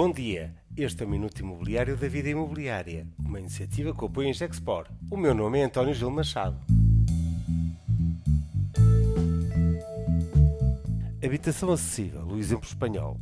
Bom dia, este é o Minuto Imobiliário da Vida Imobiliária, uma iniciativa que apoia em Gexpor. O meu nome é António Gil Machado. Habitação acessível, o exemplo espanhol.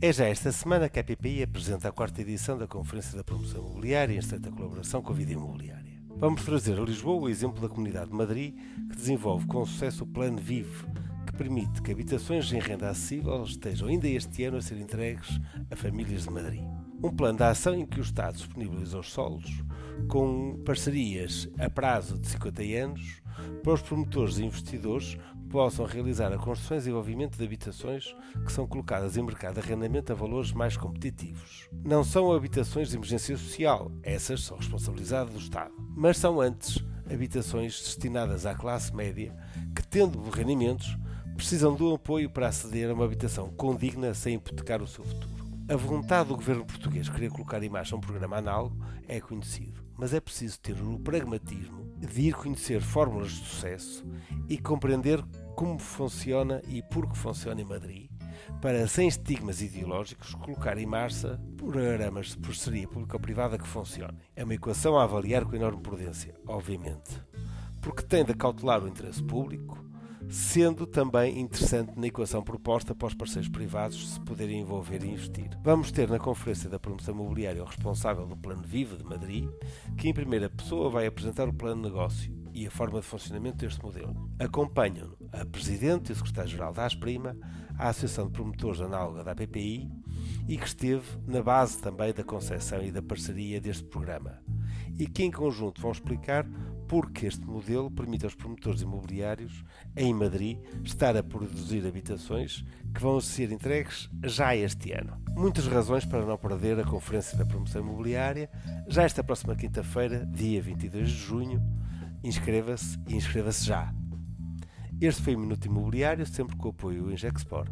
É já esta semana que a PPI apresenta a quarta edição da Conferência da Promoção Imobiliária em estreita colaboração com a Vida Imobiliária. Vamos trazer a Lisboa o exemplo da Comunidade de Madrid, que desenvolve com sucesso o Plano que permite que habitações em renda acessível estejam ainda este ano a ser entregues a famílias de Madrid. Um plano de ação em que o Estado disponibiliza os solos, com parcerias a prazo de 50 anos, para os promotores e investidores possam realizar a construção e desenvolvimento de habitações que são colocadas em mercado de arrendamento a valores mais competitivos. Não são habitações de emergência social, essas são responsabilidade do Estado, mas são antes habitações destinadas à classe média que, tendo rendimentos, precisam do apoio para aceder a uma habitação condigna sem hipotecar o seu futuro. A vontade do governo português querer colocar em marcha um programa análogo é conhecido, mas é preciso ter o pragmatismo de ir conhecer fórmulas de sucesso e compreender como funciona e por que funciona em Madrid, para, sem estigmas ideológicos, colocar em marcha programas de parceria público-privada que funcionem. É uma equação a avaliar com enorme prudência, obviamente, porque tem de cautelar o interesse público, sendo também interessante na equação proposta para os parceiros privados se poderem envolver e investir. Vamos ter na Conferência da Promoção Imobiliária o responsável do Plano Viva de Madrid, que em primeira pessoa vai apresentar o plano de negócio e a forma de funcionamento deste modelo. Acompanham a Presidente e o Secretário-Geral da Asprima, a Associação de Promotores Análoga da PPI e que esteve na base também da concepção e da parceria deste programa. E que em conjunto vão explicar porque este modelo permite aos promotores imobiliários em Madrid estar a produzir habitações que vão ser entregues já este ano. Muitas razões para não perder a Conferência da Promoção Imobiliária, já esta próxima quinta-feira, dia 22 de junho. Inscreva-se e inscreva-se já. Este foi o Minuto Imobiliário, sempre com o apoio do Injexport.